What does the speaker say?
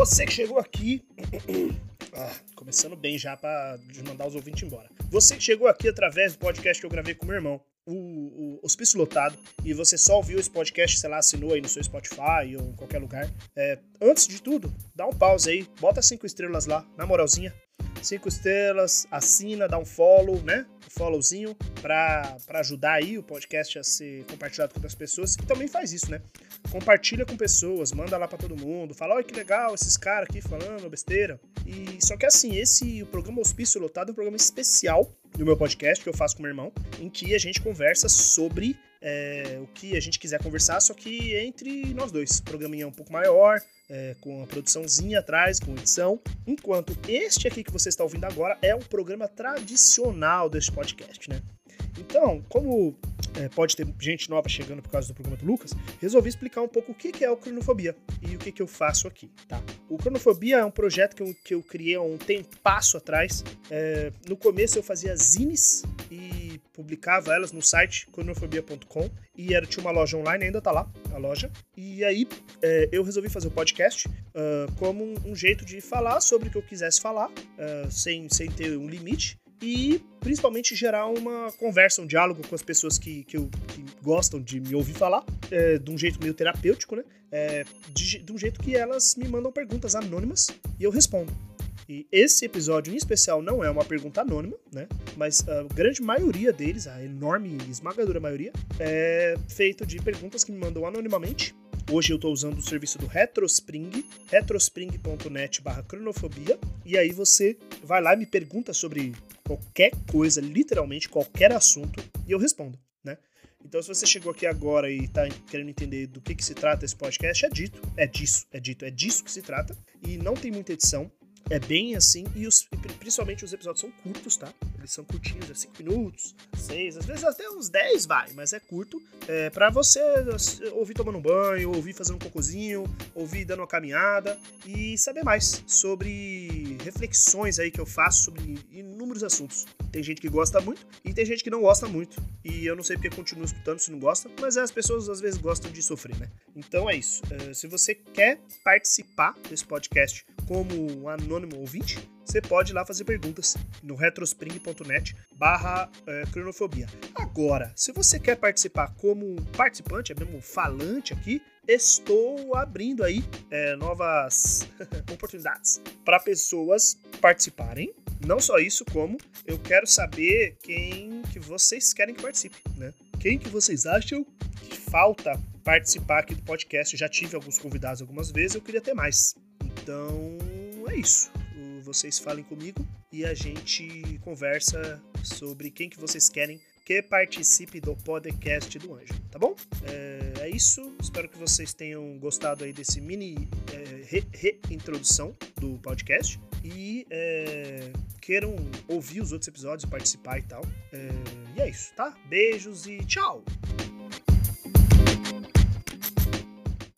Você que chegou aqui. Ah, começando bem já para mandar os ouvintes embora. Você que chegou aqui através do podcast que eu gravei com meu irmão, o, o Hospício Lotado, e você só ouviu esse podcast, sei lá, assinou aí no seu Spotify ou em qualquer lugar. É, antes de tudo, dá um pause aí, bota cinco estrelas lá, na moralzinha. Cinco estrelas, assina, dá um follow, né? Um followzinho pra ajudar aí o podcast a ser compartilhado com outras pessoas. E também faz isso, né? Compartilha com pessoas, manda lá para todo mundo, fala, olha que legal esses caras aqui falando besteira. E só que assim, esse o programa Hospício Lotado é um programa especial do meu podcast que eu faço com meu irmão, em que a gente conversa sobre é, o que a gente quiser conversar, só que entre nós dois. O programinha é um pouco maior, é, com a produçãozinha atrás, com edição. Enquanto este aqui que você está ouvindo agora é um programa tradicional deste podcast, né? Então, como é, pode ter gente nova chegando por causa do programa do Lucas, resolvi explicar um pouco o que é o Cronofobia e o que, que eu faço aqui, tá? O Cronofobia é um projeto que eu, que eu criei há um passo atrás. É, no começo eu fazia zines e publicava elas no site cronofobia.com e era, tinha uma loja online, ainda tá lá, a loja. E aí é, eu resolvi fazer o podcast uh, como um, um, jeito de falar sobre o que eu quisesse falar, uh, sem, sem ter um limite e principalmente gerar uma conversa, um diálogo com as pessoas que, que, eu, que gostam de me ouvir falar, é, de um jeito meio terapêutico, né? É, de, de um jeito que elas me mandam perguntas anônimas e eu respondo. E esse episódio em especial não é uma pergunta anônima, né? Mas a grande maioria deles, a enorme e esmagadora maioria, é feito de perguntas que me mandam anonimamente. Hoje eu estou usando o serviço do Retrospring, retrospring.net barra cronofobia, e aí você vai lá e me pergunta sobre qualquer coisa, literalmente qualquer assunto, e eu respondo, né? Então, se você chegou aqui agora e está querendo entender do que, que se trata esse podcast, é dito, é disso, é dito, é disso que se trata, e não tem muita edição, é bem assim, e os, principalmente os episódios são curtos, tá? Eles são curtinhos, é 5 minutos, 6, às vezes até uns 10 vai, mas é curto. É para você ouvir tomando um banho, ouvir fazendo um cocôzinho, ouvir dando uma caminhada e saber mais sobre reflexões aí que eu faço sobre inúmeros assuntos. Tem gente que gosta muito e tem gente que não gosta muito. E eu não sei porque continua escutando se não gosta, mas as pessoas às vezes gostam de sofrer, né? Então é isso. Uh, se você quer participar desse podcast como anônimo ouvinte, você pode ir lá fazer perguntas no retrospring.net barra é, cronofobia. Agora, se você quer participar como participante, é mesmo falante aqui, estou abrindo aí é, novas oportunidades para pessoas participarem. Não só isso, como eu quero saber quem que vocês querem que participe, né? Quem que vocês acham que falta participar aqui do podcast? já tive alguns convidados algumas vezes, eu queria ter mais. Então, é isso vocês falem comigo e a gente conversa sobre quem que vocês querem que participe do podcast do Anjo, tá bom? É, é isso. Espero que vocês tenham gostado aí desse mini é, reintrodução re do podcast e é, queiram ouvir os outros episódios, participar e tal. É, e é isso, tá? Beijos e tchau!